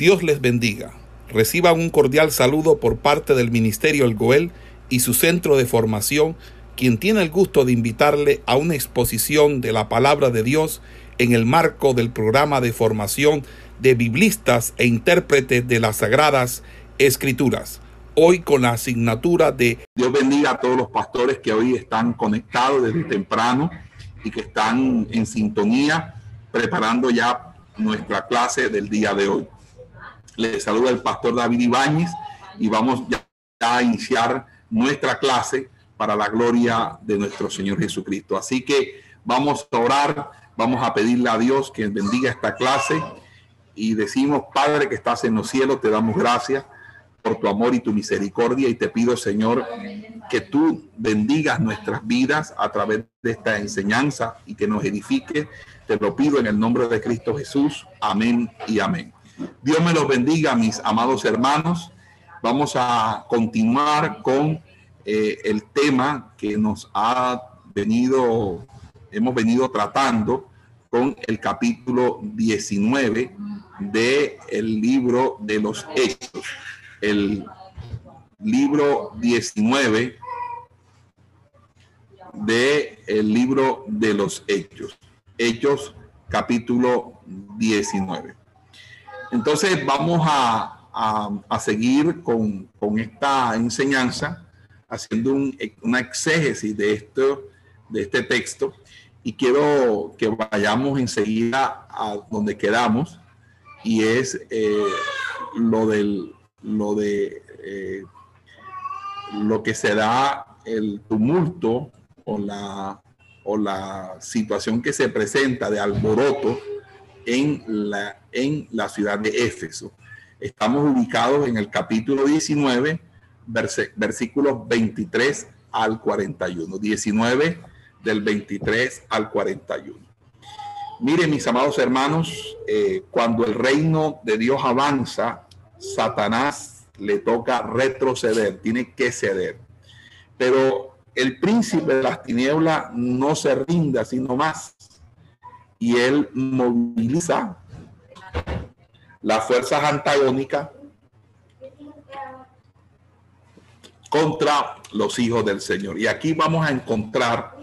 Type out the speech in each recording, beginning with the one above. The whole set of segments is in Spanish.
Dios les bendiga. Reciban un cordial saludo por parte del Ministerio El Goel y su centro de formación, quien tiene el gusto de invitarle a una exposición de la palabra de Dios en el marco del programa de formación de biblistas e intérpretes de las Sagradas Escrituras. Hoy con la asignatura de Dios bendiga a todos los pastores que hoy están conectados desde temprano y que están en sintonía preparando ya nuestra clase del día de hoy. Les saluda el pastor David Ibáñez y vamos ya a iniciar nuestra clase para la gloria de nuestro Señor Jesucristo. Así que vamos a orar, vamos a pedirle a Dios que bendiga esta clase y decimos, Padre que estás en los cielos, te damos gracias por tu amor y tu misericordia y te pido, Señor, que tú bendigas nuestras vidas a través de esta enseñanza y que nos edifique. Te lo pido en el nombre de Cristo Jesús. Amén y amén. Dios me los bendiga, mis amados hermanos. Vamos a continuar con eh, el tema que nos ha venido, hemos venido tratando con el capítulo 19 del el libro de los Hechos el libro 19 de el libro de los Hechos. Hechos capítulo 19. Entonces vamos a, seguir con, esta enseñanza, haciendo una exégesis de, esto, de este texto. Y quiero que vayamos enseguida a donde quedamos, y es eh, lo del lo de eh, lo que será el tumulto o la, o la situación que se presenta de alboroto en la, en la ciudad de Éfeso. Estamos ubicados en el capítulo 19, versículos 23 al 41. 19 del 23 al 41. Miren, mis amados hermanos, eh, cuando el reino de Dios avanza, Satanás le toca retroceder, tiene que ceder. Pero el príncipe de las tinieblas no se rinda, sino más. Y él moviliza las fuerzas antagónicas contra los hijos del Señor. Y aquí vamos a encontrar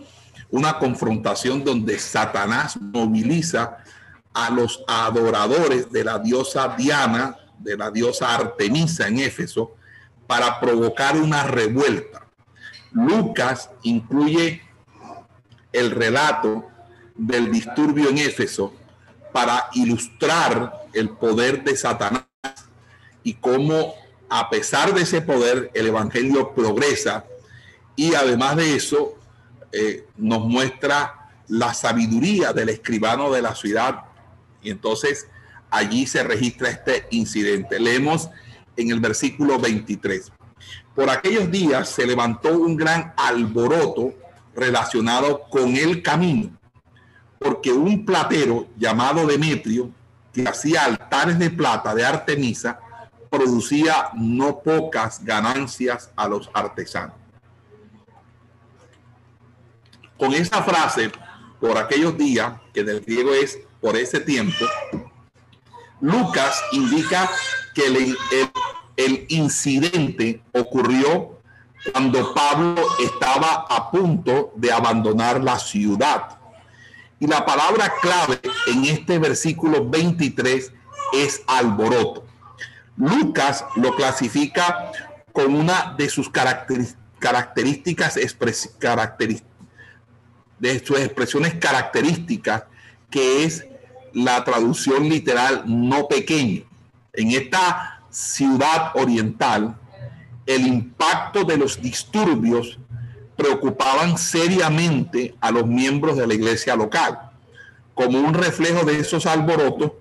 una confrontación donde Satanás moviliza a los adoradores de la diosa Diana de la diosa Artemisa en Éfeso para provocar una revuelta. Lucas incluye el relato del disturbio en Éfeso para ilustrar el poder de Satanás y cómo a pesar de ese poder el Evangelio progresa y además de eso eh, nos muestra la sabiduría del escribano de la ciudad y entonces allí se registra este incidente. Leemos en el versículo 23. Por aquellos días se levantó un gran alboroto relacionado con el camino, porque un platero llamado Demetrio, que hacía altares de plata de Artemisa, producía no pocas ganancias a los artesanos. Con esa frase, por aquellos días, que del griego es por ese tiempo, Lucas indica que el, incidente ocurrió cuando Pablo estaba a punto de abandonar la ciudad. Y la palabra clave en este versículo 23 es alboroto. Lucas lo clasifica con una de sus características, de sus expresiones características, que es la traducción literal no pequeño. En esta ciudad oriental, el impacto de los disturbios preocupaban seriamente a los miembros de la iglesia local. Como un reflejo de esos alborotos,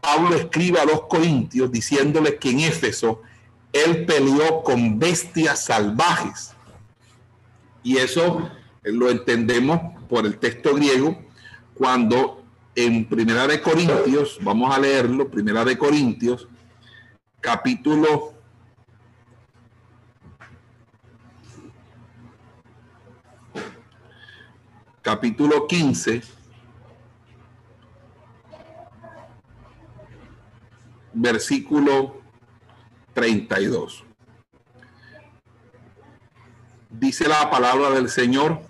Pablo escribe a los corintios diciéndoles que en Éfeso él peleó con bestias salvajes. Y eso lo entendemos por el texto griego cuando en Primera de Corintios, vamos a leerlo, Primera de Corintios, capítulo capítulo 15, versículo 32. Dice la palabra del Señor,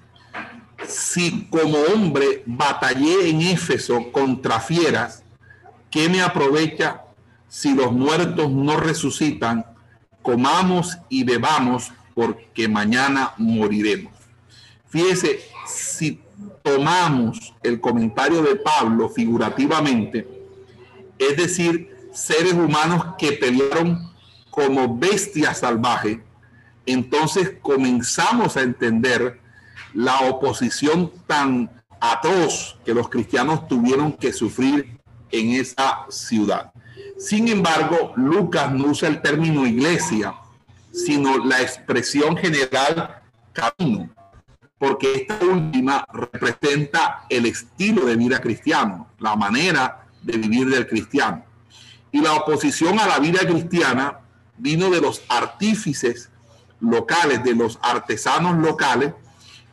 si como hombre batallé en Éfeso contra fieras, ¿qué me aprovecha si los muertos no resucitan? Comamos y bebamos porque mañana moriremos. Fíjese, si tomamos el comentario de Pablo figurativamente, es decir, seres humanos que pelearon como bestias salvajes, entonces comenzamos a entender la oposición tan atroz que los cristianos tuvieron que sufrir en esa ciudad. Sin embargo, Lucas no usa el término iglesia, sino la expresión general camino, porque esta última representa el estilo de vida cristiano, la manera de vivir del cristiano. Y la oposición a la vida cristiana vino de los artífices locales, de los artesanos locales,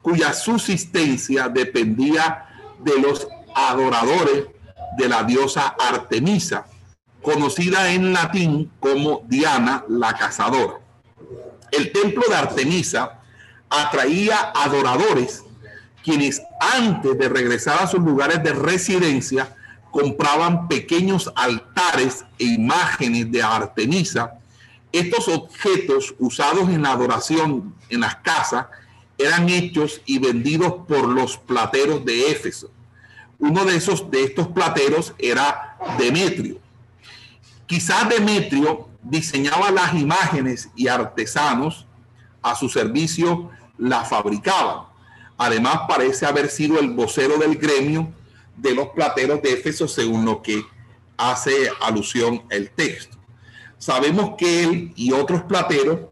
cuya subsistencia dependía de los adoradores de la diosa Artemisa, conocida en latín como Diana la cazadora. El templo de Artemisa atraía adoradores quienes antes de regresar a sus lugares de residencia compraban pequeños altares e imágenes de Artemisa. Estos objetos usados en la adoración en las casas eran hechos y vendidos por los plateros de Éfeso. Uno de esos de estos plateros era Demetrio. Quizás Demetrio diseñaba las imágenes y artesanos a su servicio las fabricaban. Además parece haber sido el vocero del gremio de los plateros de Éfeso, según lo que hace alusión el texto. Sabemos que él y otros plateros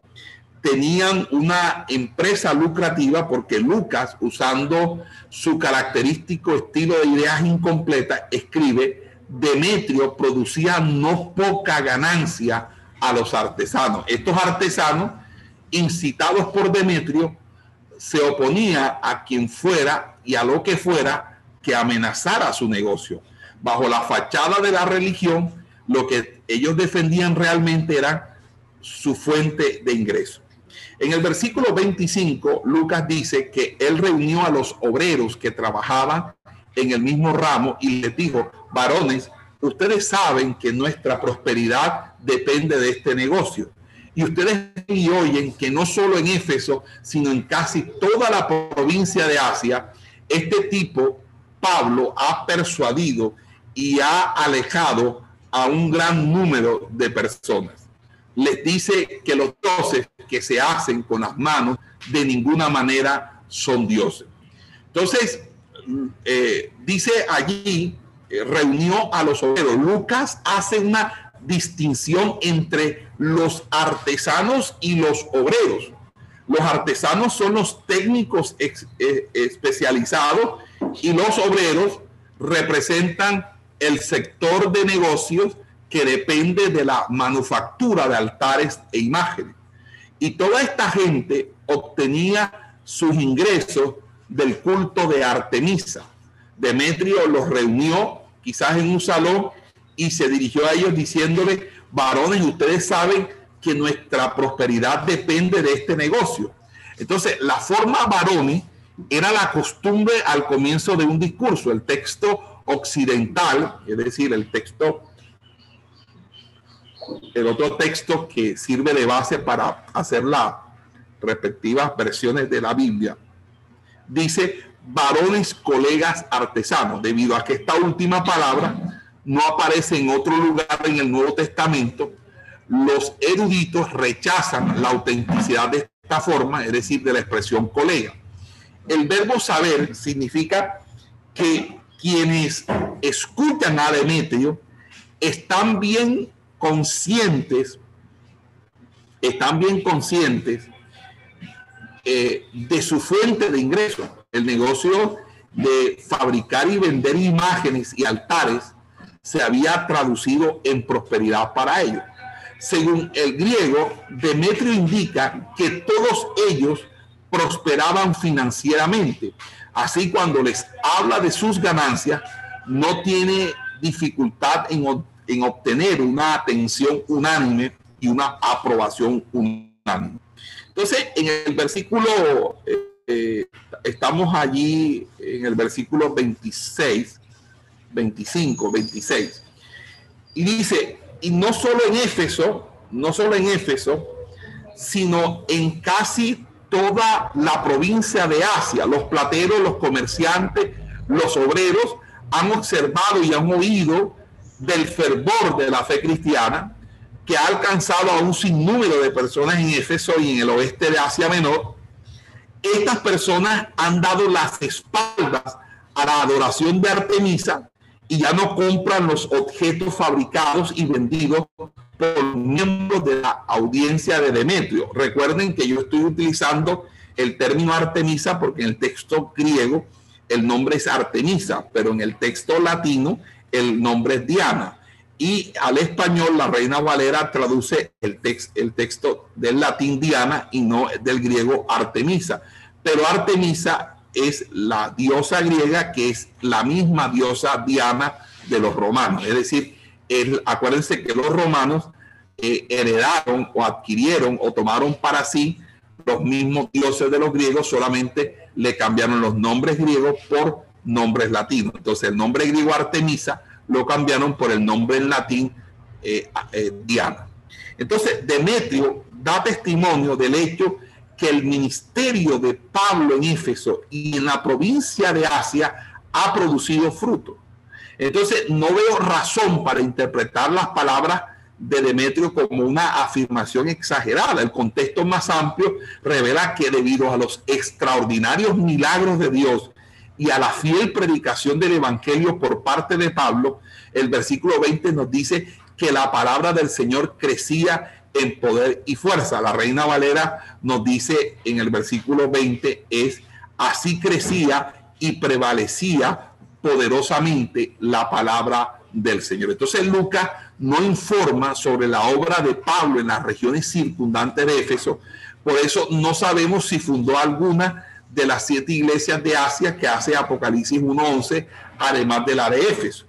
tenían una empresa lucrativa porque Lucas, usando su característico estilo de ideas incompletas, escribe, Demetrio producía no poca ganancia a los artesanos. Estos artesanos, incitados por Demetrio, se oponía a quien fuera y a lo que fuera que amenazara su negocio. Bajo la fachada de la religión, lo que ellos defendían realmente era su fuente de ingreso. En el versículo 25, Lucas dice que él reunió a los obreros que trabajaban en el mismo ramo y les dijo, varones, ustedes saben que nuestra prosperidad depende de este negocio. Y ustedes y oyen que no solo en Éfeso, sino en casi toda la provincia de Asia, este tipo Pablo ha persuadido y ha alejado a un gran número de personas. Les dice que los dioses que se hacen con las manos de ninguna manera son dioses. Entonces, eh, dice allí, eh, reunió a los obreros. Lucas hace una distinción entre los artesanos y los obreros. Los artesanos son los técnicos eh, especializados y los obreros representan el sector de negocios que depende de la manufactura de altares e imágenes. Y toda esta gente obtenía sus ingresos del culto de Artemisa. Demetrio los reunió quizás en un salón y se dirigió a ellos diciéndole, varones, ustedes saben que nuestra prosperidad depende de este negocio. Entonces, la forma varones era la costumbre al comienzo de un discurso. El texto occidental, es decir, el texto, el otro texto que sirve de base para hacer las respectivas versiones de la Biblia, dice varones colegas artesanos, debido a que esta última palabra no aparece en otro lugar en el Nuevo Testamento, los eruditos rechazan la autenticidad de esta forma, es decir, de la expresión colega el verbo saber significa que quienes escuchan a Demetrio están bien conscientes, están bien conscientes eh, de su fuente de ingreso. El negocio de fabricar y vender imágenes y altares se había traducido en prosperidad para ellos. Según el griego, Demetrio indica que todos ellos prosperaban financieramente. Así cuando les habla de sus ganancias, no tiene dificultad en, en obtener una atención unánime y una aprobación unánime. Entonces, en el versículo, eh, eh, estamos allí en el versículo 26, 25, 26, y dice, y no solo en Éfeso, no solo en Éfeso, sino en casi toda la provincia de Asia, los plateros, los comerciantes, los obreros han observado y han oído del fervor de la fe cristiana que ha alcanzado a un sinnúmero de personas en Éfeso y en el oeste de Asia Menor, estas personas han dado las espaldas a la adoración de Artemisa y ya no compran los objetos fabricados y vendidos por miembros de la audiencia de Demetrio. Recuerden que yo estoy utilizando el término Artemisa porque en el texto griego el nombre es Artemisa, pero en el texto latino el nombre es Diana y al español la Reina Valera traduce el, el texto del latín Diana y no del griego Artemisa. Pero Artemisa es la diosa griega que es la misma diosa Diana de los romanos. Es decir, acuérdense que los romanos eh, heredaron o adquirieron o tomaron para sí los mismos dioses de los griegos, solamente le cambiaron los nombres griegos por nombres latinos. Entonces el nombre griego Artemisa lo cambiaron por el nombre en latín eh, eh, Diana. Entonces, Demetrio da testimonio del hecho que el ministerio de Pablo en Éfeso y en la provincia de Asia ha producido fruto. Entonces, no veo razón para interpretar las palabras de Demetrio como una afirmación exagerada. El contexto más amplio revela que debido a los extraordinarios milagros de Dios y a la fiel predicación del Evangelio por parte de Pablo, el versículo 20 nos dice que la palabra del Señor crecía en poder y fuerza. La reina Valera nos dice en el versículo 20 es, así crecía y prevalecía poderosamente la palabra del Señor. Entonces Lucas no informa sobre la obra de Pablo en las regiones circundantes de Éfeso, por eso no sabemos si fundó alguna de las siete iglesias de Asia que hace Apocalipsis 1.11, además de la de Éfeso.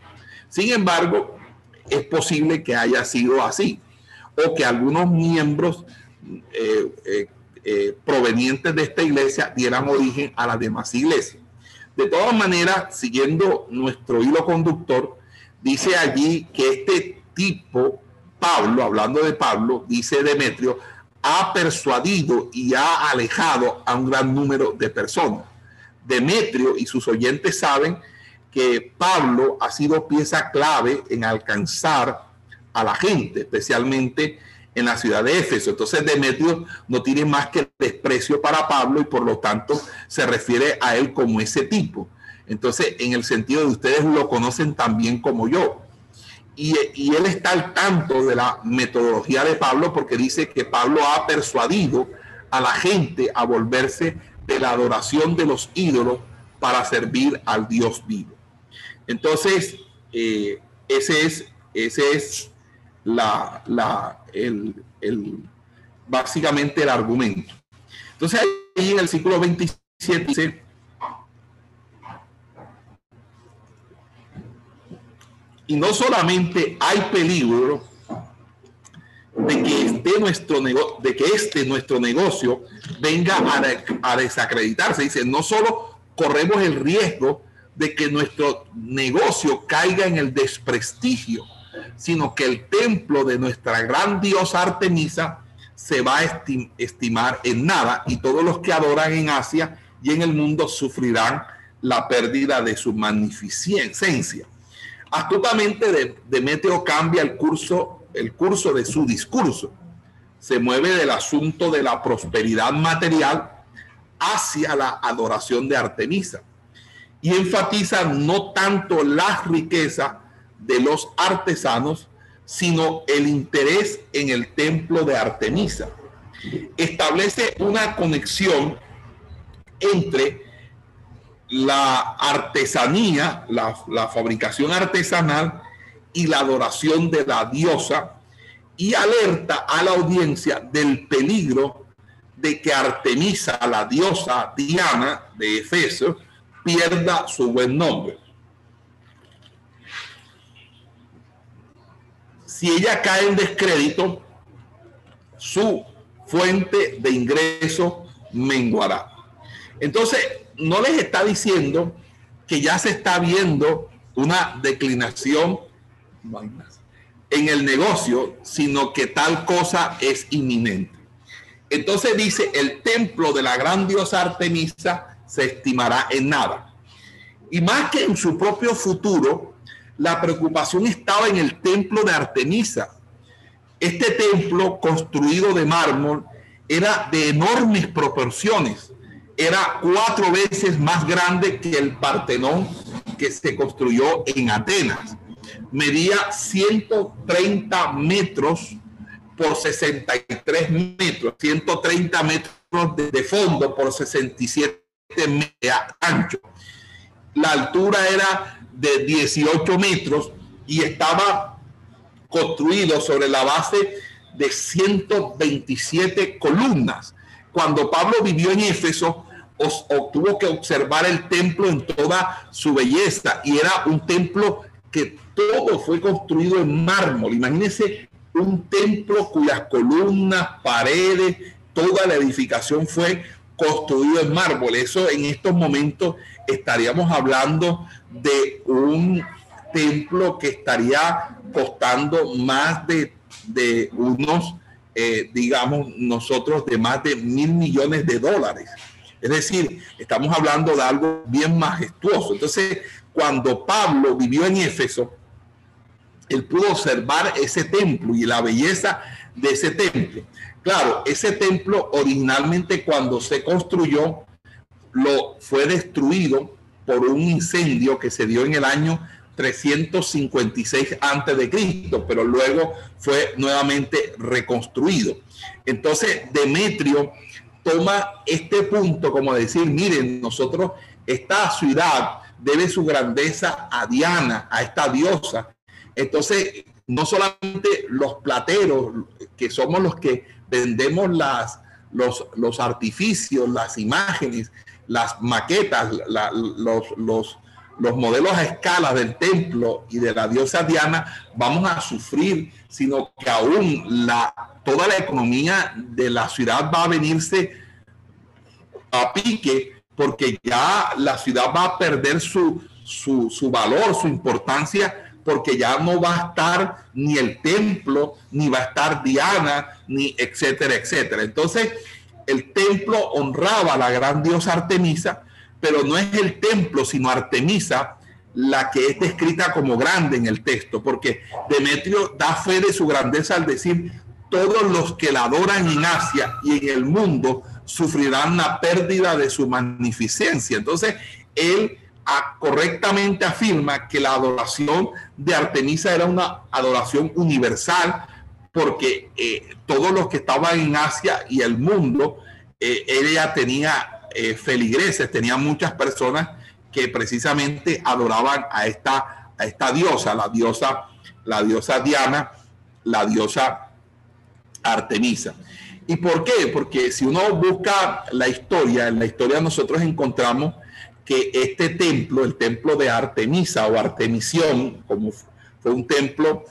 Sin embargo, es posible que haya sido así, o que algunos miembros eh, eh, eh, provenientes de esta iglesia dieran origen a las demás iglesias. De todas maneras, siguiendo nuestro hilo conductor, dice allí que este tipo, Pablo, hablando de Pablo, dice Demetrio, ha persuadido y ha alejado a un gran número de personas. Demetrio y sus oyentes saben que Pablo ha sido pieza clave en alcanzar a la gente, especialmente en la ciudad de Éfeso. Entonces Demetrio no tiene más que desprecio para Pablo y por lo tanto se refiere a él como ese tipo. Entonces, en el sentido de ustedes lo conocen también como yo y, él está al tanto de la metodología de Pablo porque dice que Pablo ha persuadido a la gente a volverse de la adoración de los ídolos para servir al Dios vivo. Entonces, eh, ese es, ese es la, la, el, el, básicamente el argumento. Entonces, ahí en el ciclo 27 dice, Y no solamente hay peligro de que este nuestro, de que este nuestro negocio venga a, a desacreditarse. Dice, no solo corremos el riesgo de que nuestro negocio caiga en el desprestigio, sino que el templo de nuestra gran diosa Artemisa se va a estimar en nada y todos los que adoran en Asia y en el mundo sufrirán la pérdida de su magnificencia. Astutamente Demetrio cambia el curso, el curso de su discurso. Se mueve del asunto de la prosperidad material hacia la adoración de Artemisa y enfatiza no tanto la riqueza de los artesanos, sino el interés en el templo de Artemisa. Establece una conexión entre la artesanía, la, fabricación artesanal y la adoración de la diosa y alerta a la audiencia del peligro de que Artemisa, la diosa Diana de Efeso, pierda su buen nombre. Si ella cae en descrédito, su fuente de ingreso menguará. Entonces, no les está diciendo que ya se está viendo una declinación en el negocio, sino que tal cosa es inminente. Entonces dice, el templo de la gran diosa Artemisa se estimará en nada. Y más que en su propio futuro, la preocupación estaba en el templo de Artemisa. Este templo construido de mármol era de enormes proporciones. Era cuatro veces más grande que el Partenón que se construyó en Atenas. Medía 130 metros por 63 metros, 130 metros de, fondo por 67 metros de ancho. La altura era de 18 metros y estaba construido sobre la base de 127 columnas. Cuando Pablo vivió en Éfeso, tuvo que observar el templo en toda su belleza y era un templo que todo fue construido en mármol. Imagínense un templo cuyas columnas, paredes, toda la edificación fue construido en mármol. Eso en estos momentos estaríamos hablando de un templo que estaría costando más de, de unos, eh, digamos, nosotros de más de mil millones de dólares. Es decir, estamos hablando de algo bien majestuoso. Entonces, cuando Pablo vivió en Éfeso, él pudo observar ese templo y la belleza de ese templo. Claro, ese templo originalmente cuando se construyó, lo fue destruido por un incendio que se dio en el año 356 antes de Cristo, pero luego fue nuevamente reconstruido. Entonces, Demetrio toma este punto como decir, miren, nosotros, esta ciudad debe su grandeza a Diana, a esta diosa, entonces, no solamente los plateros, que somos los que vendemos las, los, los artificios, las imágenes, las maquetas, los, los, los modelos a escala del templo y de la diosa Diana, vamos a sufrir, sino que aún la, toda la economía de la ciudad va a venirse a pique porque ya la ciudad va a perder su, su, su valor, su importancia porque ya no va a estar ni el templo, ni va a estar Diana, ni etcétera, etcétera. Entonces, el templo honraba a la gran diosa Artemisa, pero no es el templo, sino Artemisa la que es descrita como grande en el texto, porque Demetrio da fe de su grandeza al decir, todos los que la adoran en Asia y en el mundo sufrirán la pérdida de su magnificencia. Entonces, él correctamente afirma que la adoración de Artemisa era una adoración universal porque eh, todos los que estaban en Asia y el mundo, eh, ella tenía eh, feligreses, tenía muchas personas que precisamente adoraban a esta, a esta diosa, la diosa, la diosa Diana, la diosa Artemisa. ¿Y por qué? Porque si uno busca la historia, en la historia nosotros encontramos que este templo, el templo de Artemisa o Artemisión, como fue un templo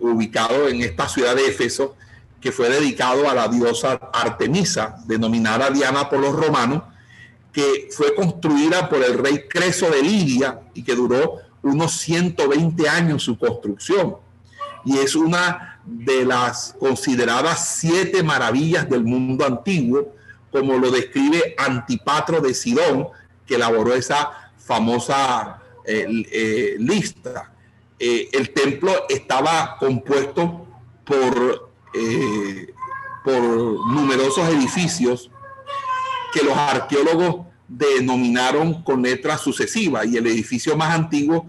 ubicado en esta ciudad de Éfeso, que fue dedicado a la diosa Artemisa, denominada Diana por los romanos, que fue construida por el rey Creso de Lidia y que duró unos 120 años su construcción. Y es una de las consideradas siete maravillas del mundo antiguo, como lo describe Antipatro de Sidón, que elaboró esa famosa eh, eh, lista. Eh, el templo estaba compuesto por, por numerosos edificios que los arqueólogos denominaron con letras sucesivas y el edificio más antiguo,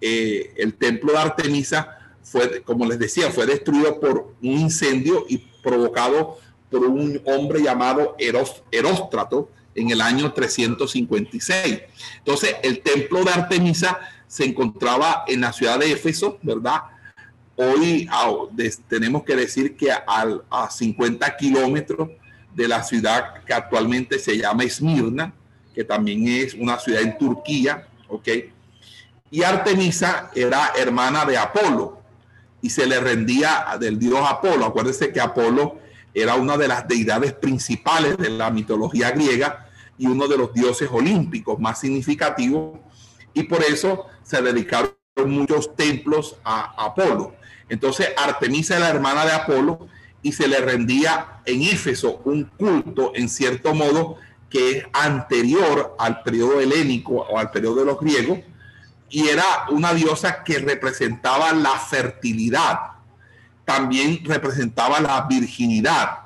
el templo de Artemisa, fue, como les decía, fue destruido por un incendio y provocado por un hombre llamado Eróstrato, en el año 356. Entonces, el templo de Artemisa se encontraba en la ciudad de Éfeso, ¿verdad? Hoy tenemos que decir que a, a 50 kilómetros de la ciudad que actualmente se llama Esmirna, que también es una ciudad en Turquía, ¿ok? Y Artemisa era hermana de Apolo. y se le rendía del dios Apolo. Acuérdense que Apolo era una de las deidades principales de la mitología griega y uno de los dioses olímpicos más significativos y por eso se dedicaron muchos templos a Apolo. Entonces Artemisa era la hermana de Apolo y se le rendía en Éfeso un culto en cierto modo que es anterior al periodo helénico o al periodo de los griegos y era una diosa que representaba la fertilidad, también representaba la virginidad,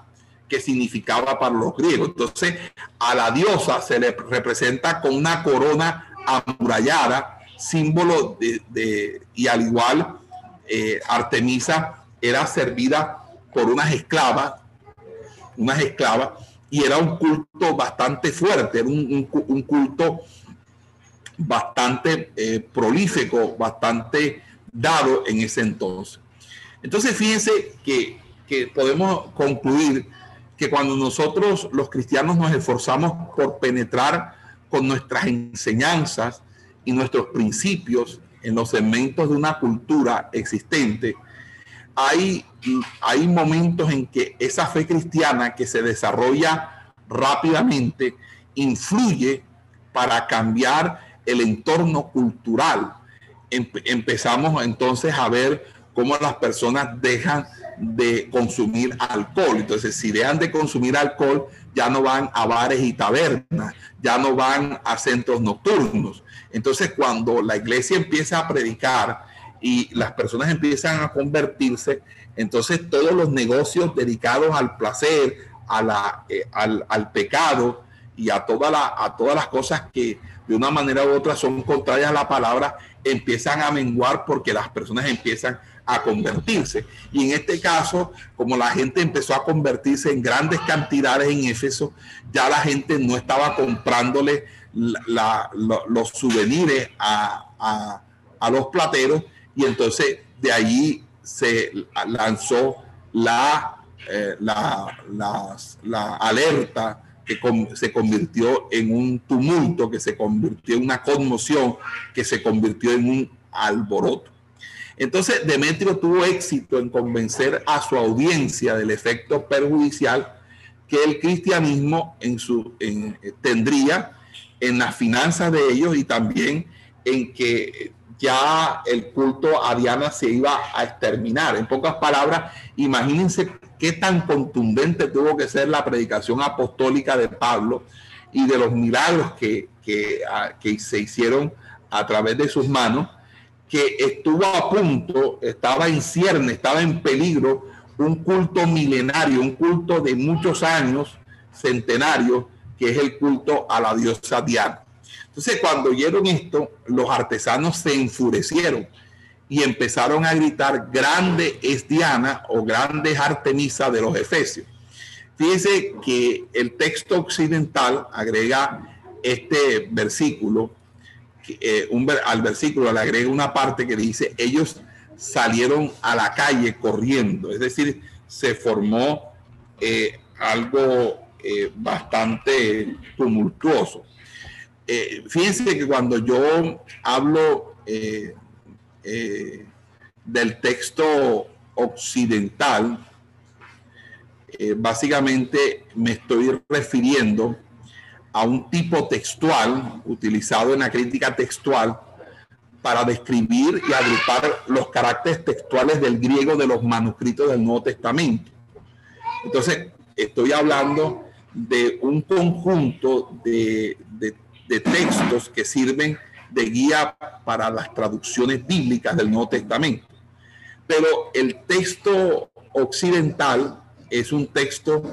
que significaba para los griegos. Entonces, a la diosa se le representa con una corona amurallada, símbolo de, y al igual eh, Artemisa era servida por unas esclavas, unas esclavas, y era un culto bastante fuerte, era un, culto bastante eh, prolífico, bastante dado en ese entonces. Entonces, fíjense que, que podemos concluir que cuando nosotros los cristianos nos esforzamos por penetrar con nuestras enseñanzas y nuestros principios en los segmentos de una cultura existente, hay, hay momentos en que esa fe cristiana que se desarrolla rápidamente influye para cambiar el entorno cultural. empezamos entonces a ver cómo las personas dejan de consumir alcohol. Entonces, si dejan de consumir alcohol, ya no van a bares y tabernas, ya no van a centros nocturnos. Entonces, cuando la iglesia empieza a predicar y las personas empiezan a convertirse, entonces todos los negocios dedicados al placer, a la, eh, al, al, pecado y a, a todas las cosas que de una manera u otra son contrarias a la palabra, empiezan a menguar porque las personas empiezan a convertirse. Y en este caso, como la gente empezó a convertirse en grandes cantidades en Éfeso, ya la gente no estaba comprándole los souvenirs a, los plateros y entonces de allí se lanzó la, eh, la, alerta que se convirtió en un tumulto, que se convirtió en una conmoción, que se convirtió en un alboroto. Entonces Demetrio tuvo éxito en convencer a su audiencia del efecto perjudicial que el cristianismo en su, tendría en las finanzas de ellos y también en que ya el culto a Diana se iba a exterminar. En pocas palabras, imagínense qué tan contundente tuvo que ser la predicación apostólica de Pablo y de los milagros que, que se hicieron a través de sus manos que estuvo a punto, estaba en cierne, estaba en peligro, un culto milenario, un culto de muchos años, centenario, que es el culto a la diosa Diana. Entonces, cuando oyeron esto, los artesanos se enfurecieron y empezaron a gritar, grande es Diana o grande es Artemisa de los Efesios. Fíjense que el texto occidental agrega este versículo eh, al versículo le agrega una parte que dice, ellos salieron a la calle corriendo, es decir, se formó eh, algo eh, bastante tumultuoso. fíjense que cuando yo hablo del texto occidental, básicamente me estoy refiriendo a un tipo textual utilizado en la crítica textual para describir y agrupar los caracteres textuales del griego de los manuscritos del Nuevo Testamento. Entonces, estoy hablando de un conjunto de, de, textos que sirven de guía para las traducciones bíblicas del Nuevo Testamento. Pero el texto occidental es un texto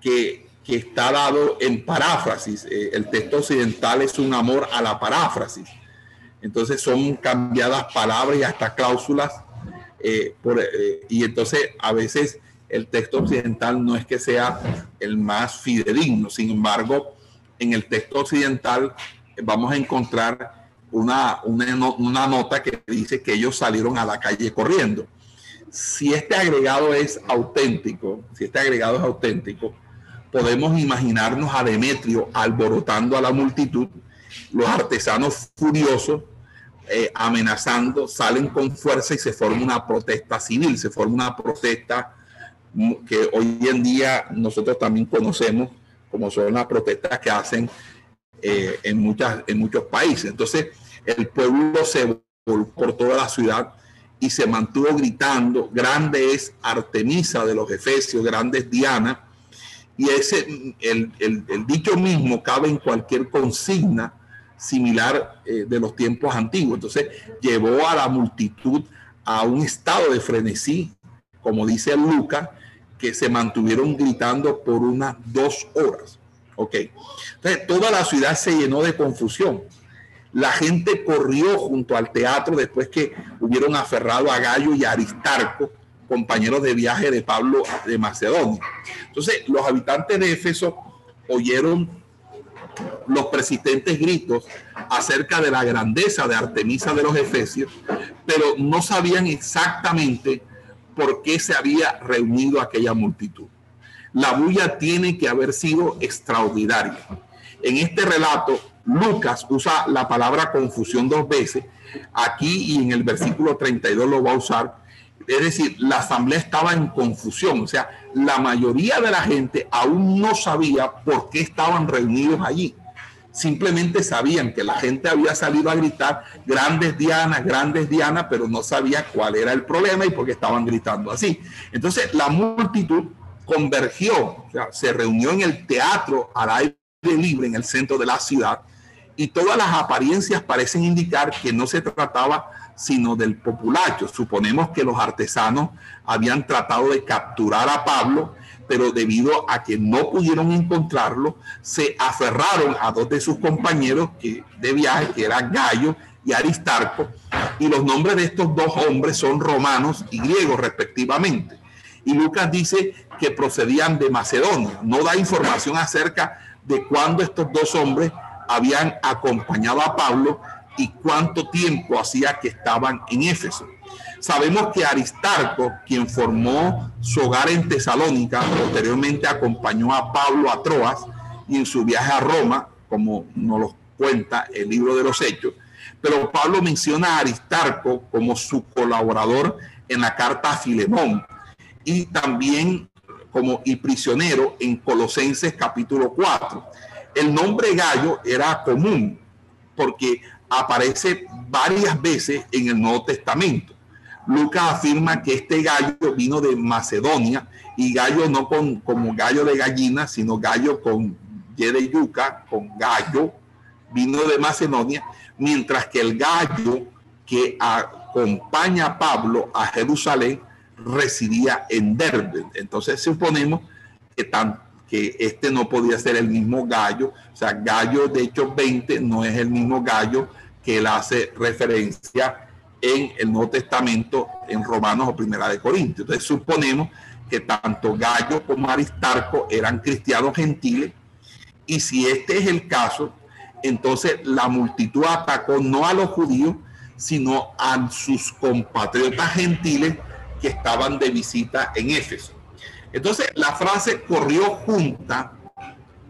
que que está dado en paráfrasis. Eh, el texto occidental es un amor a la paráfrasis. Entonces son cambiadas palabras y hasta cláusulas. Eh, eh, y entonces a veces el texto occidental no es que sea el más fidedigno. Sin embargo, en el texto occidental vamos a encontrar una, una, una nota que dice que ellos salieron a la calle corriendo. Si este agregado es auténtico, si este agregado es auténtico, podemos imaginarnos a Demetrio alborotando a la multitud, los artesanos furiosos, eh, amenazando, salen con fuerza y se forma una protesta civil, se forma una protesta que hoy en día nosotros también conocemos como son las protestas que hacen eh, en, muchas, en muchos países. Entonces, el pueblo se por toda la ciudad y se mantuvo gritando, grande es Artemisa de los Efesios, grande es Diana. Y ese, el, el, dicho mismo cabe en cualquier consigna similar eh, de los tiempos antiguos. Entonces llevó a la multitud a un estado de frenesí, como dice Lucas, que se mantuvieron gritando por unas dos horas. Ok. Entonces toda la ciudad se llenó de confusión la gente corrió junto al teatro después que hubieron aferrado a Gallo y a Aristarco, compañeros de viaje de Pablo de Macedonia. Entonces, los habitantes de Éfeso oyeron los persistentes gritos acerca de la grandeza de Artemisa de los Efesios, pero no sabían exactamente por qué se había reunido aquella multitud. La bulla tiene que haber sido extraordinaria. En este relato, Lucas usa la palabra confusión dos veces. Aquí y en el versículo 32 lo va a usar. Es decir, la asamblea estaba en confusión. O sea, la mayoría de la gente aún no sabía por qué estaban reunidos allí. Simplemente sabían que la gente había salido a gritar grandes dianas, grandes dianas, pero no sabía cuál era el problema y por qué estaban gritando así. Entonces la multitud convergió, se reunió en el teatro al aire libre en el centro de la ciudad y todas las apariencias parecen indicar que no se trataba sino del populacho. Suponemos que los artesanos habían tratado de capturar a Pablo, pero debido a que no pudieron encontrarlo, se aferraron a dos de sus compañeros de viaje, que eran Gallo y Aristarco, y los nombres de estos dos hombres son romanos y griegos respectivamente. Y Lucas dice que procedían de Macedonia. No da información acerca de cuándo estos dos hombres habían acompañado a Pablo y cuánto tiempo hacía que estaban en Éfeso. Sabemos que Aristarco, quien formó su hogar en Tesalónica, posteriormente acompañó a Pablo a Troas y en su viaje a Roma, como nos lo cuenta el libro de los Hechos. Pero Pablo menciona a Aristarco como su colaborador en la carta a Filemón y también como y prisionero en Colosenses capítulo 4 el nombre gallo era común porque aparece varias veces en el Nuevo Testamento. Lucas afirma que este gallo vino de Macedonia y gallo no con, como gallo de gallina, sino gallo con y de yuca, con gallo, vino de Macedonia, mientras que el gallo que acompaña a Pablo a Jerusalén residía en Derbe. Entonces suponemos que tanto que este no podía ser el mismo gallo. O sea, gallo de hecho 20 no es el mismo gallo que él hace referencia en el Nuevo Testamento, en Romanos o Primera de Corintios. Entonces suponemos que tanto Gallo como Aristarco eran cristianos gentiles y si este es el caso, entonces la multitud atacó no a los judíos, sino a sus compatriotas gentiles que estaban de visita en Éfeso. Entonces, la frase corrió junta,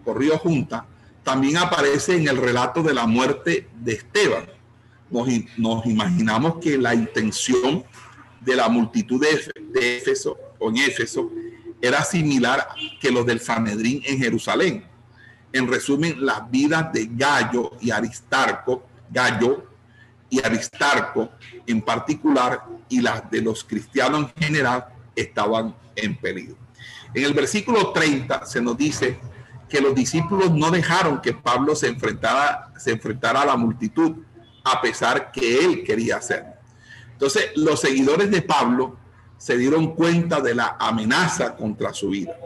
corrió junta, también aparece en el relato de la muerte de Esteban. Nos, imaginamos que la intención de la multitud de, Éfeso o en Éfeso era similar que los del Sanedrín en Jerusalén. En resumen, las vidas de Gallo y Aristarco, Gallo y Aristarco en particular y las de los cristianos en general estaban en peligro. En el versículo 30 se nos dice que los discípulos no dejaron que Pablo se enfrentara, se enfrentara a la multitud, a pesar que él quería hacerlo. Entonces, los seguidores de Pablo se dieron cuenta de la amenaza contra su vida.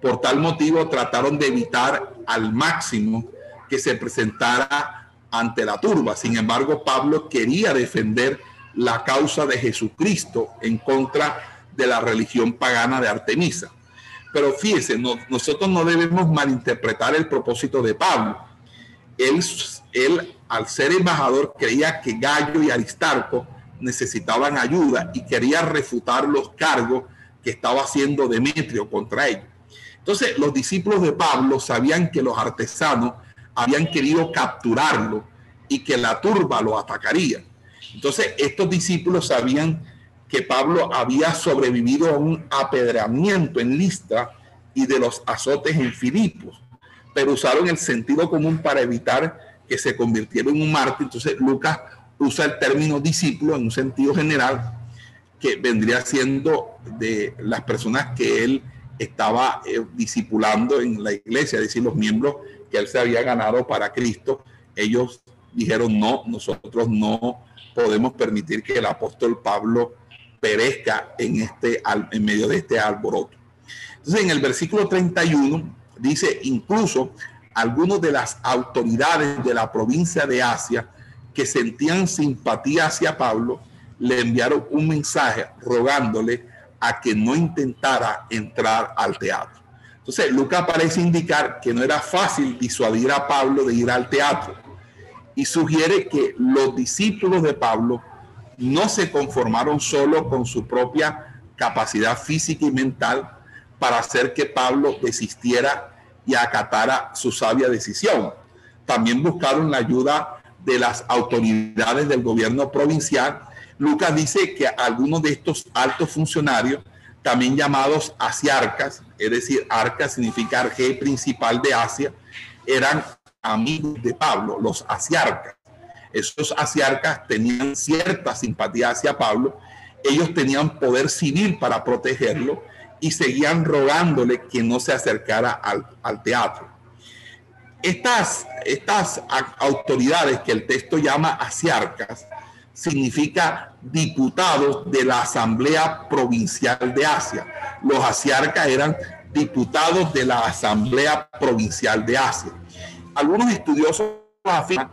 Por tal motivo, trataron de evitar al máximo que se presentara ante la turba. Sin embargo, Pablo quería defender la causa de Jesucristo en contra de la religión pagana de Artemisa. Pero fíjese, nosotros no debemos malinterpretar el propósito de Pablo. Él, él, al ser embajador, creía que Gallo y Aristarco necesitaban ayuda y quería refutar los cargos que estaba haciendo Demetrio contra ellos. Entonces, los discípulos de Pablo sabían que los artesanos habían querido capturarlo y que la turba lo atacaría. Entonces, estos discípulos sabían que Pablo había sobrevivido a un apedreamiento en Listra y de los azotes en Filipos, pero usaron el sentido común para evitar que se convirtiera en un mártir. Entonces, Lucas usa el término discípulo en un sentido general que vendría siendo de las personas que él estaba eh, discipulando en la iglesia, es decir, los miembros que él se había ganado para Cristo, ellos dijeron, no, nosotros no podemos permitir que el apóstol Pablo perezca en, este, en medio de este alboroto. Entonces, en el versículo 31 dice, incluso algunos de las autoridades de la provincia de Asia que sentían simpatía hacia Pablo, le enviaron un mensaje rogándole a que no intentara entrar al teatro. Entonces, Lucas parece indicar que no era fácil disuadir a Pablo de ir al teatro y sugiere que los discípulos de Pablo no se conformaron solo con su propia capacidad física y mental para hacer que Pablo desistiera y acatara su sabia decisión. También buscaron la ayuda de las autoridades del gobierno provincial Lucas dice que algunos de estos altos funcionarios, también llamados asiarcas, es decir, arca significa arge principal de Asia, eran amigos de Pablo, los asiarcas. Esos asiarcas tenían cierta simpatía hacia Pablo, ellos tenían poder civil para protegerlo y seguían rogándole que no se acercara al, al teatro. Estas, estas autoridades que el texto llama asiarcas, significa diputados de la Asamblea Provincial de Asia. Los asiarcas eran diputados de la Asamblea Provincial de Asia. Algunos estudiosos afirman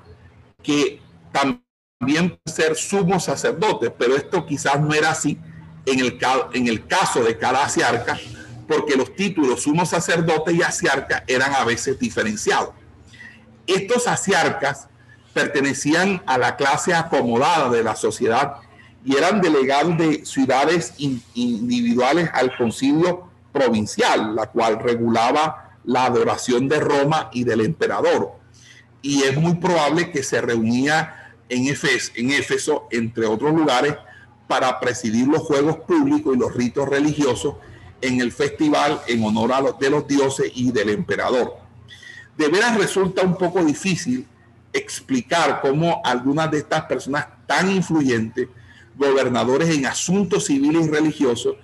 que también ser sumos sacerdotes, pero esto quizás no era así en el, caso de cada asiarca, porque los títulos sumo sacerdote y asiarca eran a veces diferenciados. Estos asiarcas pertenecían a la clase acomodada de la sociedad y eran delegados de ciudades individuales al concilio provincial, la cual regulaba la adoración de Roma y del emperador. Y es muy probable que se reunía en Éfeso, en Éfeso, entre otros lugares, para presidir los juegos públicos y los ritos religiosos en el festival en honor a los, de los dioses y del emperador. De veras resulta un poco difícil explicar cómo algunas de estas personas tan influyentes, gobernadores en asuntos civiles y religiosos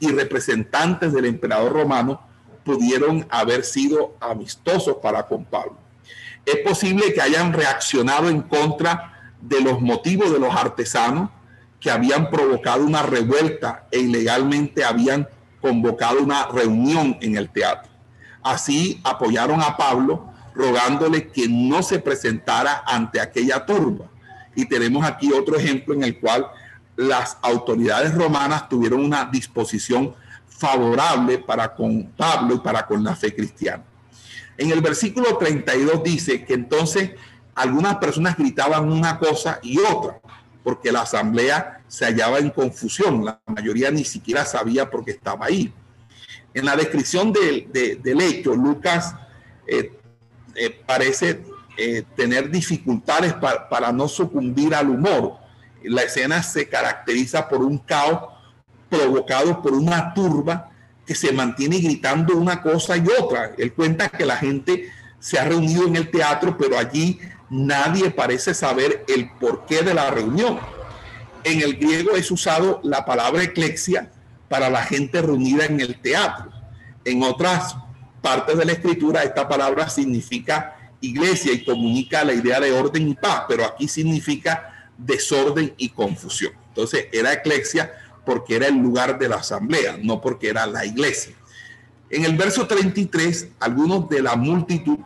y representantes del emperador romano, pudieron haber sido amistosos para con Pablo. Es posible que hayan reaccionado en contra de los motivos de los artesanos que habían provocado una revuelta e ilegalmente habían convocado una reunión en el teatro. Así apoyaron a Pablo rogándole que no se presentara ante aquella turba. Y tenemos aquí otro ejemplo en el cual las autoridades romanas tuvieron una disposición favorable para con Pablo y para con la fe cristiana. En el versículo 32 dice que entonces algunas personas gritaban una cosa y otra, porque la asamblea se hallaba en confusión, la mayoría ni siquiera sabía por qué estaba ahí. En la descripción del, del hecho, Lucas eh, eh, parece eh, tener dificultades para no sucumbir al humor. La escena se caracteriza por un caos provocado por una turba que se mantiene gritando una cosa y otra. Él cuenta que la gente se ha reunido en el teatro, pero allí nadie parece saber el porqué de la reunión. En el griego es usado la palabra eclexia para la gente reunida en el teatro. En otras partes de la escritura esta palabra significa iglesia y comunica la idea de orden y paz, pero aquí significa desorden y confusión. Entonces era eclesia porque era el lugar de la asamblea, no porque era la iglesia. En el verso 33, algunos de la multitud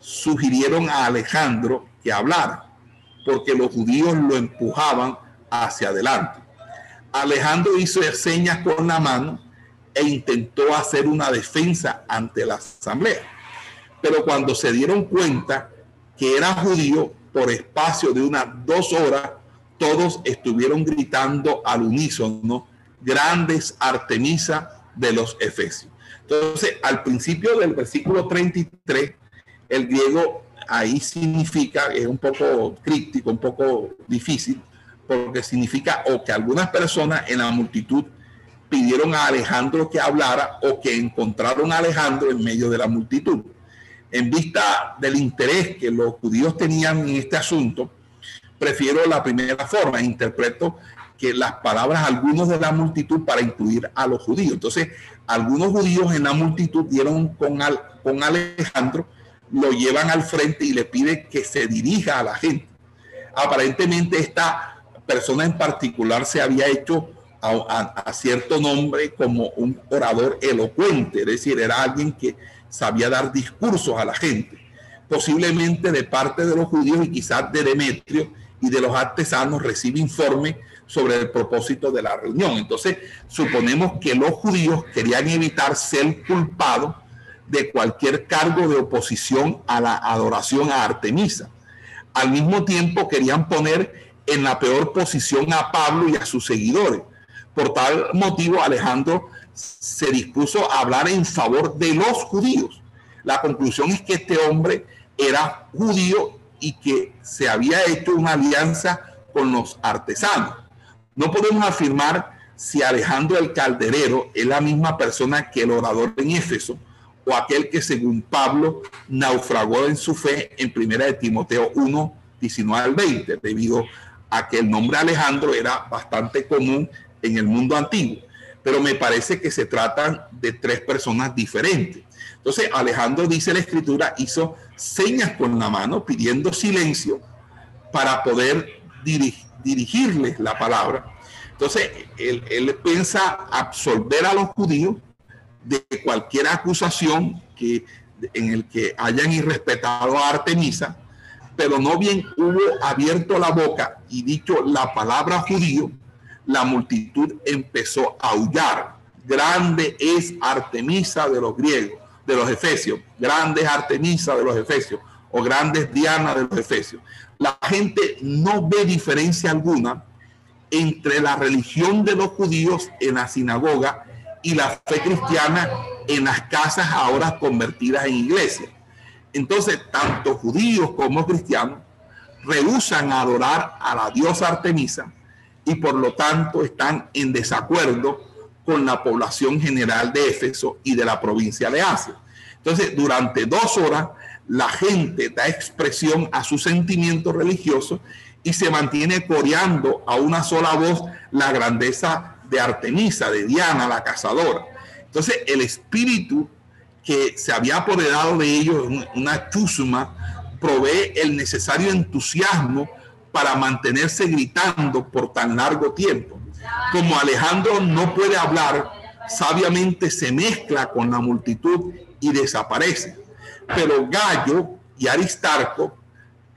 sugirieron a Alejandro que hablara, porque los judíos lo empujaban hacia adelante. Alejandro hizo señas con la mano e intentó hacer una defensa ante la asamblea. Pero cuando se dieron cuenta que era judío, por espacio de unas dos horas, todos estuvieron gritando al unísono, grandes Artemisa de los Efesios. Entonces, al principio del versículo 33, el griego ahí significa, es un poco crítico, un poco difícil, porque significa o que algunas personas en la multitud pidieron a Alejandro que hablara o que encontraron a Alejandro en medio de la multitud. En vista del interés que los judíos tenían en este asunto, prefiero la primera forma, interpreto que las palabras algunos de la multitud para incluir a los judíos. Entonces, algunos judíos en la multitud dieron con Alejandro, lo llevan al frente y le piden que se dirija a la gente. Aparentemente esta persona en particular se había hecho a, cierto nombre como un orador elocuente, es decir, era alguien que sabía dar discursos a la gente, posiblemente de parte de los judíos y quizás de Demetrio y de los artesanos recibe informe sobre el propósito de la reunión. Entonces, suponemos que los judíos querían evitar ser culpados de cualquier cargo de oposición a la adoración a Artemisa. Al mismo tiempo, querían poner en la peor posición a Pablo y a sus seguidores por tal motivo, Alejandro se dispuso a hablar en favor de los judíos. La conclusión es que este hombre era judío y que se había hecho una alianza con los artesanos. No podemos afirmar si Alejandro el Calderero es la misma persona que el orador en Éfeso o aquel que según Pablo naufragó en su fe en primera de Timoteo 1, 19 al 20, debido a que el nombre Alejandro era bastante común en el mundo antiguo, pero me parece que se tratan de tres personas diferentes. Entonces Alejandro dice la escritura, hizo señas con la mano pidiendo silencio para poder dirigirles la palabra. Entonces él, él piensa absolver a los judíos de cualquier acusación que, en el que hayan irrespetado a Artemisa, pero no bien hubo abierto la boca y dicho la palabra judío, la multitud empezó a aullar. Grande es Artemisa de los griegos, de los efesios. Grande es Artemisa de los efesios o grande es Diana de los efesios. La gente no ve diferencia alguna entre la religión de los judíos en la sinagoga y la fe cristiana en las casas ahora convertidas en iglesias. Entonces, tanto judíos como cristianos rehusan adorar a la diosa Artemisa y por lo tanto están en desacuerdo con la población general de Éfeso y de la provincia de Asia. Entonces, durante dos horas, la gente da expresión a su sentimiento religioso y se mantiene coreando a una sola voz la grandeza de Artemisa, de Diana, la cazadora. Entonces, el espíritu que se había apoderado de ellos, una chusma, provee el necesario entusiasmo para mantenerse gritando por tan largo tiempo. Como Alejandro no puede hablar, sabiamente se mezcla con la multitud y desaparece. Pero Gallo y Aristarco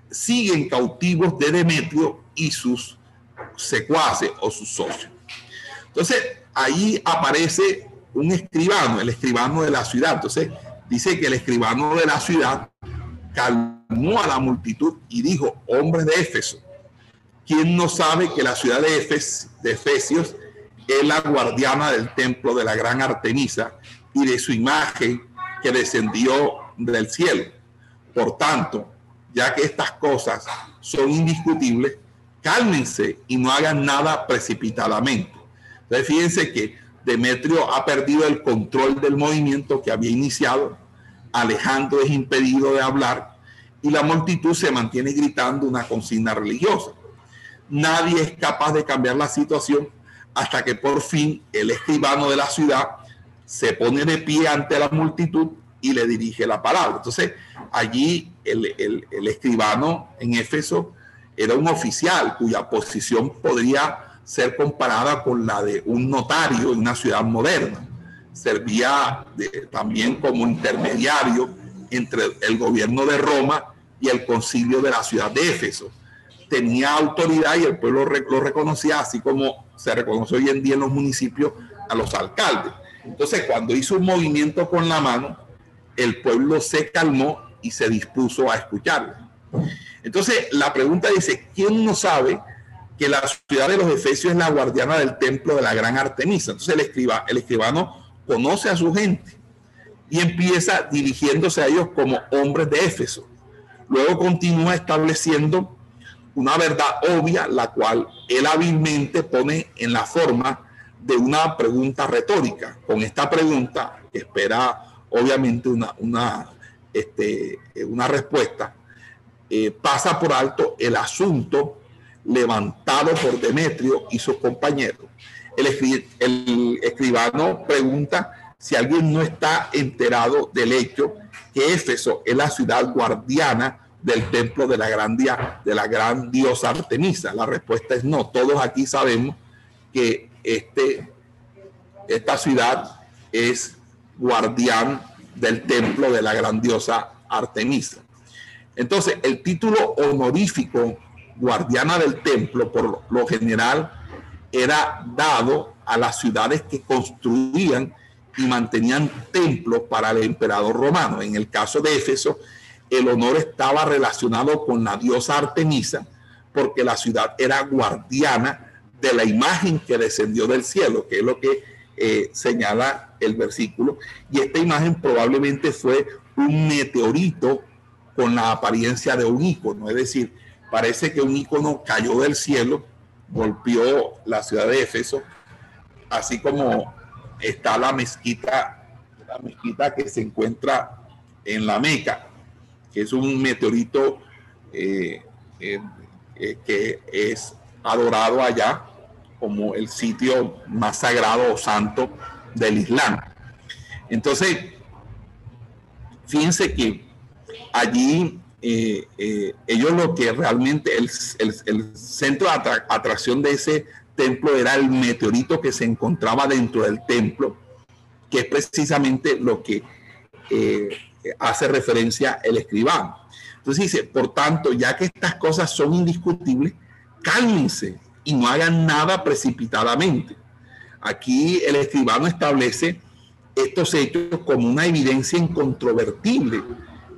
siguen cautivos de Demetrio y sus secuaces o sus socios. Entonces, ahí aparece un escribano, el escribano de la ciudad. Entonces, dice que el escribano de la ciudad calmó a la multitud y dijo, hombres de Éfeso, ¿quién no sabe que la ciudad de, de Efesios es la guardiana del templo de la gran Artemisa y de su imagen que descendió del cielo? Por tanto, ya que estas cosas son indiscutibles, cálmense y no hagan nada precipitadamente. Entonces, fíjense que Demetrio ha perdido el control del movimiento que había iniciado, Alejandro es impedido de hablar y la multitud se mantiene gritando una consigna religiosa. Nadie es capaz de cambiar la situación hasta que por fin el escribano de la ciudad se pone de pie ante la multitud y le dirige la palabra. Entonces, allí el, el escribano en Éfeso era un oficial cuya posición podría ser comparada con la de un notario en una ciudad moderna. Servía también como intermediario entre el gobierno de Roma y el concilio de la ciudad de Éfeso. Tenía autoridad y el pueblo lo reconocía, así como se reconoce hoy en día en los municipios a los alcaldes. Entonces, cuando hizo un movimiento con la mano, el pueblo se calmó y se dispuso a escucharlo. Entonces, la pregunta dice, ¿quién no sabe que la ciudad de los Efesios es la guardiana del templo de la gran Artemisa. Entonces el, escriba, el escribano conoce a su gente y empieza dirigiéndose a ellos como hombres de Éfeso. Luego continúa estableciendo una verdad obvia, la cual él hábilmente pone en la forma de una pregunta retórica. Con esta pregunta espera obviamente una, una, este, una respuesta. Eh, pasa por alto el asunto levantado por Demetrio y sus compañeros. El, escribano pregunta si alguien no está enterado del hecho que Éfeso es la ciudad guardiana del templo de la gran, de la gran diosa Artemisa. La respuesta es no. Todos aquí sabemos que este, esta ciudad es guardián del templo de la gran diosa Artemisa. Entonces, el título honorífico guardiana del templo, por lo general, era dado a las ciudades que construían y mantenían templos para el emperador romano. En el caso de Éfeso, el honor estaba relacionado con la diosa Artemisa, porque la ciudad era guardiana de la imagen que descendió del cielo, que es lo que eh, señala el versículo. Y esta imagen probablemente fue un meteorito con la apariencia de un ícono, es decir, parece que un ícono cayó del cielo, golpeó la ciudad de Éfeso, así como está la mezquita, la mezquita que se encuentra en la Meca, que es un meteorito eh, eh, eh, que es adorado allá como el sitio más sagrado o santo del Islam. Entonces, fíjense que allí ellos lo que realmente, el, el centro de atracción de ese templo era el meteorito que se encontraba dentro del templo, que es precisamente lo que hace referencia el escribano. Entonces dice, por tanto, ya que estas cosas son indiscutibles, cálmense y no hagan nada precipitadamente. Aquí el escribano establece estos hechos como una evidencia incontrovertible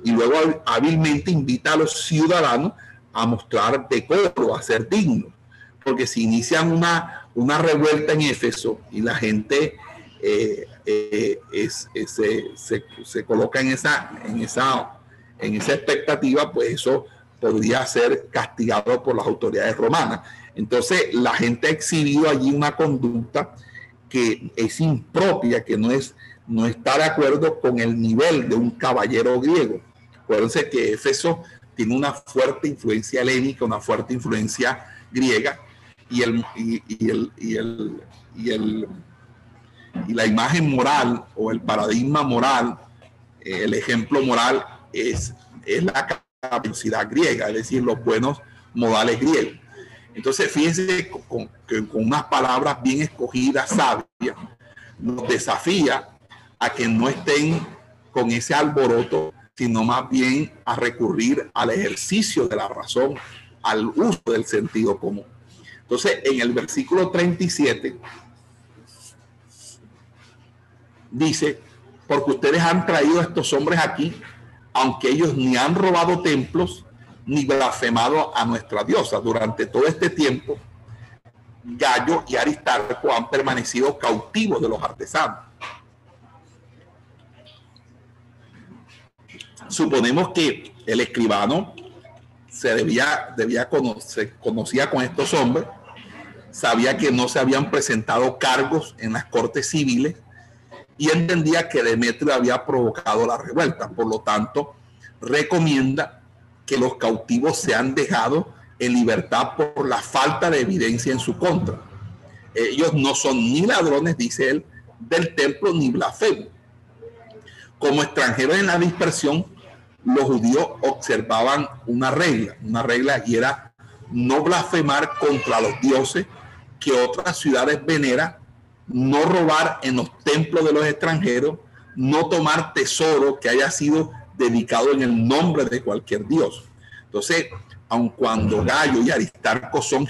y luego hábilmente invita a los ciudadanos a mostrar decoro, a ser dignos. Porque si inician una, una revuelta en Éfeso y la gente eh, eh, es, se, coloca en esa, en, esa, en esa expectativa, pues eso podría ser castigado por las autoridades romanas. Entonces, la gente ha exhibido allí una conducta que es impropia, que no, es, no está de acuerdo con el nivel de un caballero griego. Acuérdense que Éfeso tiene una fuerte influencia helénica, una fuerte influencia griega, y el, y el, y el, y el y la imagen moral o el paradigma moral, eh, el ejemplo moral es, es la capacidad griega, es decir, los buenos modales griegos. Entonces, fíjense con, con unas palabras bien escogidas, sabias, nos desafía a que no estén con ese alboroto, sino más bien a recurrir al ejercicio de la razón, al uso del sentido común. Entonces, en el versículo 37 dice, porque ustedes han traído a estos hombres aquí, aunque ellos ni han robado templos, ni blasfemado a nuestra diosa. Durante todo este tiempo, Gallo y Aristarco han permanecido cautivos de los artesanos. Suponemos que el escribano se debía, debía conocer, conocía con estos hombres, sabía que no se habían presentado cargos en las cortes civiles y entendía que Demetrio había provocado la revuelta. Por lo tanto, recomienda que los cautivos sean dejados en libertad por la falta de evidencia en su contra. Ellos no son ni ladrones, dice él, del templo ni blasfemos. Como extranjeros en la dispersión, los judíos observaban una regla, una regla y era no blasfemar contra los dioses que otras ciudades veneran no robar en los templos de los extranjeros, no tomar tesoro que haya sido dedicado en el nombre de cualquier dios. Entonces, aun cuando Gallo y Aristarco son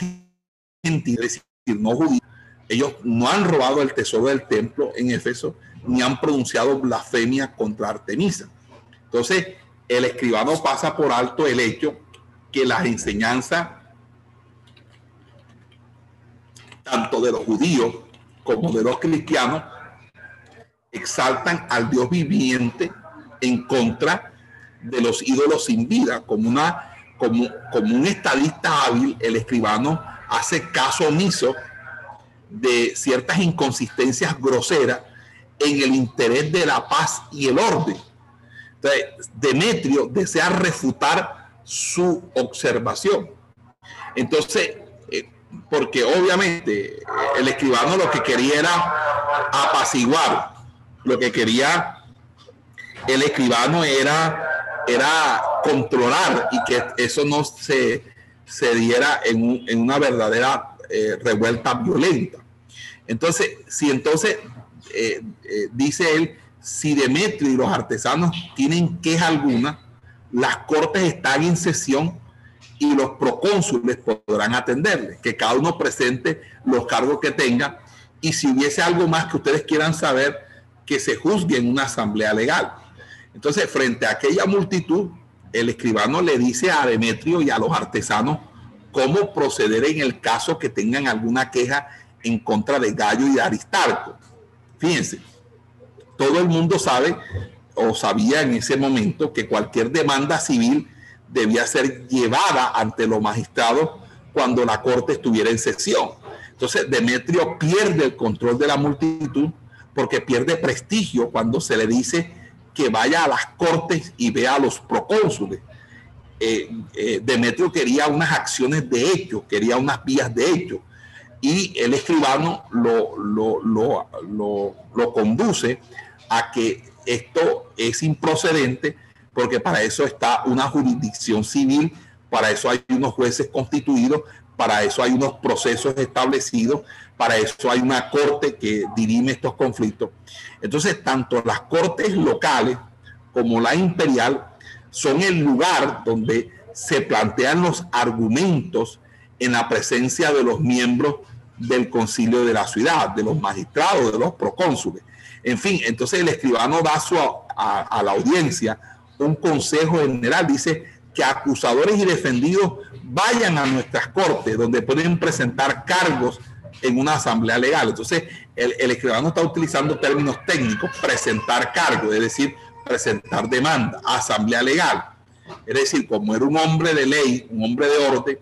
gentiles, no judíos, ellos no han robado el tesoro del templo en Éfeso, ni han pronunciado blasfemia contra Artemisa. Entonces, el escribano pasa por alto el hecho que las enseñanzas, tanto de los judíos como de los cristianos, exaltan al Dios viviente en contra de los ídolos sin vida, como una como, como un estadista hábil, el escribano hace caso omiso de ciertas inconsistencias groseras en el interés de la paz y el orden. Demetrio desea refutar su observación. Entonces, eh, porque obviamente el escribano lo que quería era apaciguar, lo que quería el escribano era, era controlar y que eso no se, se diera en, en una verdadera eh, revuelta violenta. Entonces, si entonces, eh, eh, dice él, si Demetrio y los artesanos tienen queja alguna, las cortes están en sesión y los procónsules podrán atenderle, que cada uno presente los cargos que tenga y si hubiese algo más que ustedes quieran saber, que se juzgue en una asamblea legal. Entonces, frente a aquella multitud, el escribano le dice a Demetrio y a los artesanos cómo proceder en el caso que tengan alguna queja en contra de Gallo y de Aristarco. Fíjense, todo el mundo sabe o sabía en ese momento que cualquier demanda civil debía ser llevada ante los magistrados cuando la corte estuviera en sesión. Entonces Demetrio pierde el control de la multitud porque pierde prestigio cuando se le dice que vaya a las cortes y vea a los procónsules. Eh, eh, Demetrio quería unas acciones de hecho, quería unas vías de hecho, y el escribano lo, lo, lo, lo conduce a que esto es improcedente, porque para eso está una jurisdicción civil, para eso hay unos jueces constituidos, para eso hay unos procesos establecidos, para eso hay una corte que dirime estos conflictos. Entonces, tanto las cortes locales como la imperial son el lugar donde se plantean los argumentos en la presencia de los miembros del concilio de la ciudad, de los magistrados, de los procónsules. En fin, entonces el escribano da su, a, la audiencia un consejo general, dice que acusadores y defendidos vayan a nuestras cortes, donde pueden presentar cargos en una asamblea legal. Entonces, el, el escribano está utilizando términos técnicos, presentar cargos, es decir, presentar demanda, asamblea legal. Es decir, como era un hombre de ley, un hombre de orden,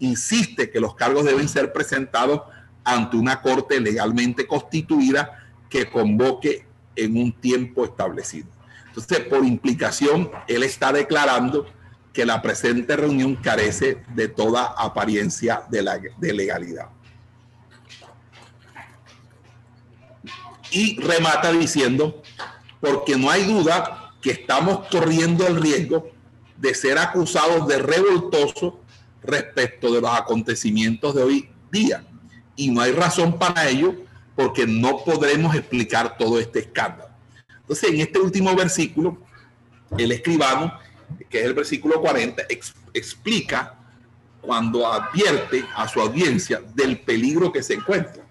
insiste que los cargos deben ser presentados ante una corte legalmente constituida que convoque en un tiempo establecido. Entonces, por implicación, él está declarando que la presente reunión carece de toda apariencia de, legalidad. Y remata diciendo, porque no hay duda que estamos corriendo el riesgo de ser acusados de revoltoso respecto de los acontecimientos de hoy día. Y no hay razón para ello porque no podremos explicar todo este escándalo. Entonces, en este último versículo, el escribano, que es el versículo 40, explica cuando advierte a su audiencia del peligro que se encuentra.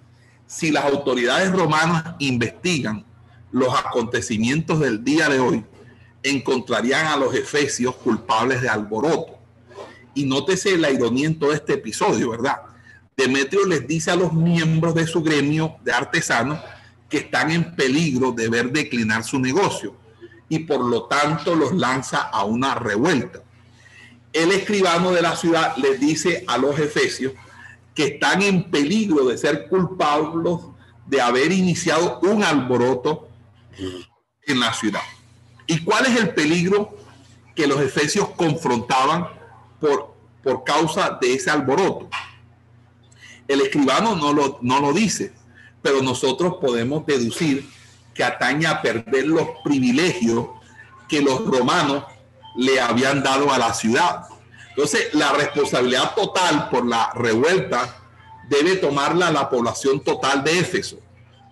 Si las autoridades romanas investigan los acontecimientos del día de hoy, encontrarían a los efesios culpables de alboroto. Y nótese la ironía en todo este episodio, ¿verdad? Demetrio les dice a los miembros de su gremio de artesanos que están en peligro de ver declinar su negocio y por lo tanto los lanza a una revuelta. El escribano de la ciudad les dice a los efesios que están en peligro de ser culpables de haber iniciado un alboroto en la ciudad. ¿Y cuál es el peligro que los efesios confrontaban por, por causa de ese alboroto? El escribano no lo, no lo dice, pero nosotros podemos deducir que atañe a perder los privilegios que los romanos le habían dado a la ciudad. Entonces, la responsabilidad total por la revuelta debe tomarla la población total de Éfeso,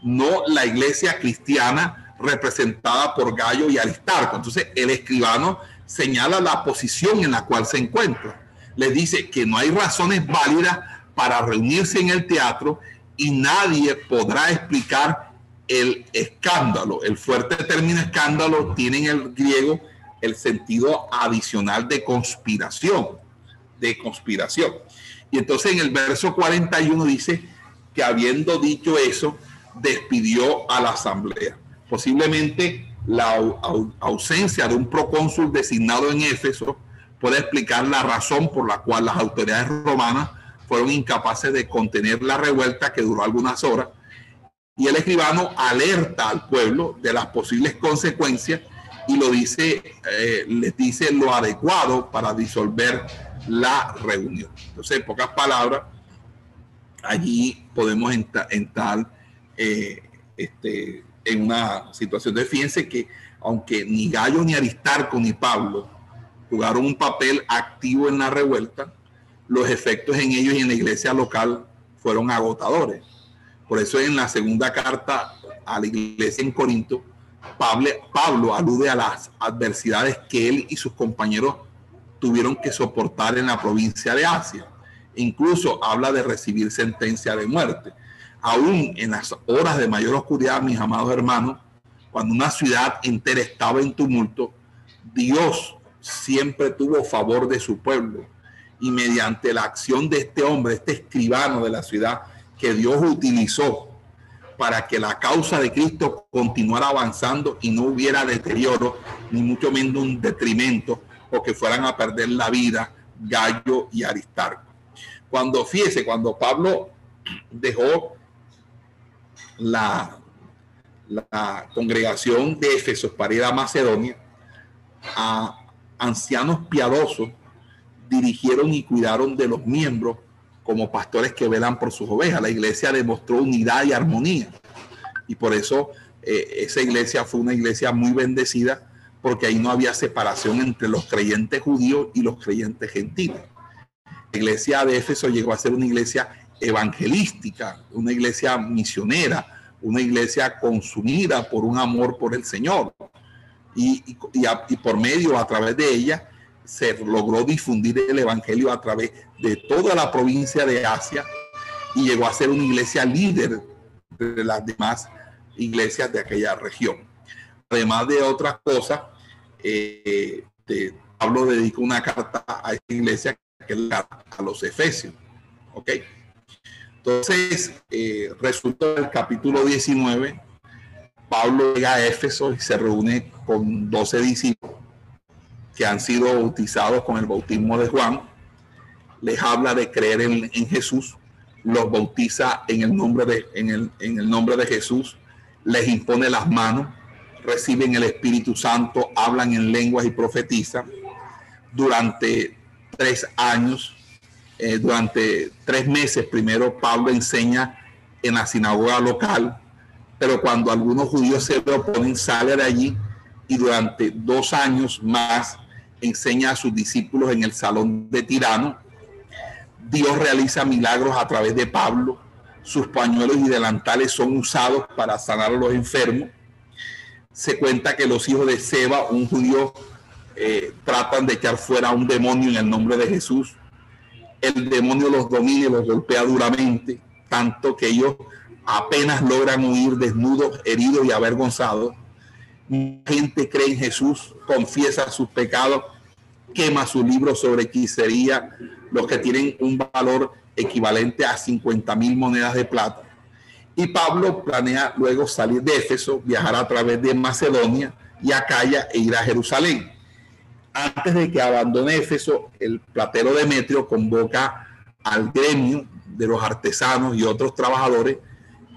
no la iglesia cristiana representada por Gallo y Aristarco. Entonces, el escribano señala la posición en la cual se encuentra. Le dice que no hay razones válidas para reunirse en el teatro y nadie podrá explicar el escándalo. El fuerte término escándalo tiene en el griego el sentido adicional de conspiración, de conspiración. Y entonces en el verso 41 dice que habiendo dicho eso, despidió a la asamblea. Posiblemente la ausencia de un procónsul designado en Éfeso puede explicar la razón por la cual las autoridades romanas fueron incapaces de contener la revuelta que duró algunas horas. Y el escribano alerta al pueblo de las posibles consecuencias y lo dice, eh, les dice lo adecuado para disolver la reunión. Entonces, en pocas palabras, allí podemos entrar eh, este, en una situación de fíjense que aunque ni Gallo ni Aristarco ni Pablo jugaron un papel activo en la revuelta, los efectos en ellos y en la iglesia local fueron agotadores. Por eso en la segunda carta a la iglesia en Corinto, Pablo, Pablo alude a las adversidades que él y sus compañeros tuvieron que soportar en la provincia de Asia. Incluso habla de recibir sentencia de muerte. Aún en las horas de mayor oscuridad, mis amados hermanos, cuando una ciudad entera estaba en tumulto, Dios siempre tuvo favor de su pueblo. Y mediante la acción de este hombre, este escribano de la ciudad, que Dios utilizó para que la causa de Cristo continuara avanzando y no hubiera deterioro, ni mucho menos un detrimento, o que fueran a perder la vida Gallo y Aristarco. Cuando fíjese, cuando Pablo dejó la, congregación de Éfeso para ir a Macedonia, a ancianos piadosos dirigieron y cuidaron de los miembros como pastores que velan por sus ovejas. La iglesia demostró unidad y armonía. Y por eso eh, esa iglesia fue una iglesia muy bendecida porque ahí no había separación entre los creyentes judíos y los creyentes gentiles. La iglesia de Éfeso llegó a ser una iglesia evangelística, una iglesia misionera, una iglesia consumida por un amor por el Señor. Y, y, por medio, a través de ella, se logró difundir el Evangelio a través de toda la provincia de Asia y llegó a ser una iglesia líder de las demás iglesias de aquella región. Además de otras cosas, eh, Pablo dedicó una carta a esta iglesia que es la a los Efesios. ¿Ok? Entonces, eh, resulta el capítulo 19, Pablo llega a Éfeso y se reúne con 12 discípulos que han sido bautizados con el bautismo de Juan. Les habla de creer en, Jesús, los bautiza en el, nombre de, en, el, en el nombre de Jesús, les impone las manos, reciben el Espíritu Santo, hablan en lenguas y profetizan. Durante tres años eh, durante tres meses, primero Pablo enseña en la sinagoga local, pero cuando algunos judíos se le oponen, sale de allí y durante dos años más enseña a sus discípulos en el salón de Tirano. Dios realiza milagros a través de Pablo. Sus pañuelos y delantales son usados para sanar a los enfermos. Se cuenta que los hijos de Seba, un judío, eh, tratan de echar fuera a un demonio en el nombre de Jesús el demonio los domina y los golpea duramente, tanto que ellos apenas logran huir desnudos, heridos y avergonzados. Gente cree en Jesús, confiesa sus pecados, quema su libro sobre hechicería, los que tienen un valor equivalente a 50 mil monedas de plata. Y Pablo planea luego salir de Éfeso, viajar a través de Macedonia y Acaya e ir a Jerusalén antes de que abandone Éfeso, el platero Demetrio convoca al gremio de los artesanos y otros trabajadores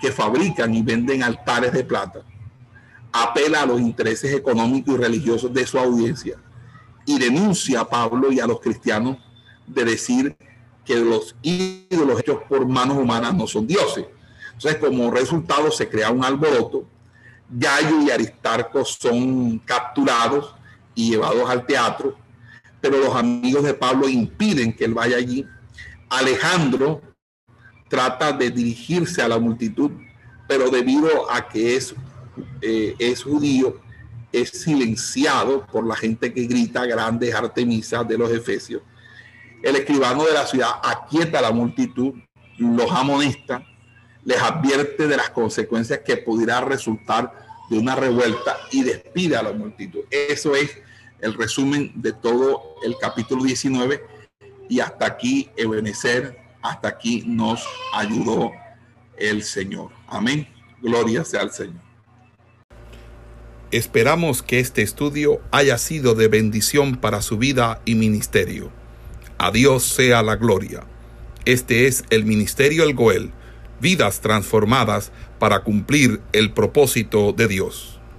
que fabrican y venden altares de plata. Apela a los intereses económicos y religiosos de su audiencia y denuncia a Pablo y a los cristianos de decir que los ídolos hechos por manos humanas no son dioses. Entonces, como resultado, se crea un alboroto. Gallo y Aristarco son capturados y llevados al teatro, pero los amigos de Pablo impiden que él vaya allí. Alejandro trata de dirigirse a la multitud, pero debido a que es, eh, es judío, es silenciado por la gente que grita grandes Artemisas de los Efesios. El escribano de la ciudad aquieta a la multitud, los amonesta, les advierte de las consecuencias que pudiera resultar de una revuelta y despide a la multitud. Eso es el resumen de todo el capítulo 19 y hasta aquí Ebenezer, hasta aquí nos ayudó el Señor. Amén. Gloria sea al Señor. Esperamos que este estudio haya sido de bendición para su vida y ministerio. A Dios sea la gloria. Este es el Ministerio El Goel, vidas transformadas para cumplir el propósito de Dios.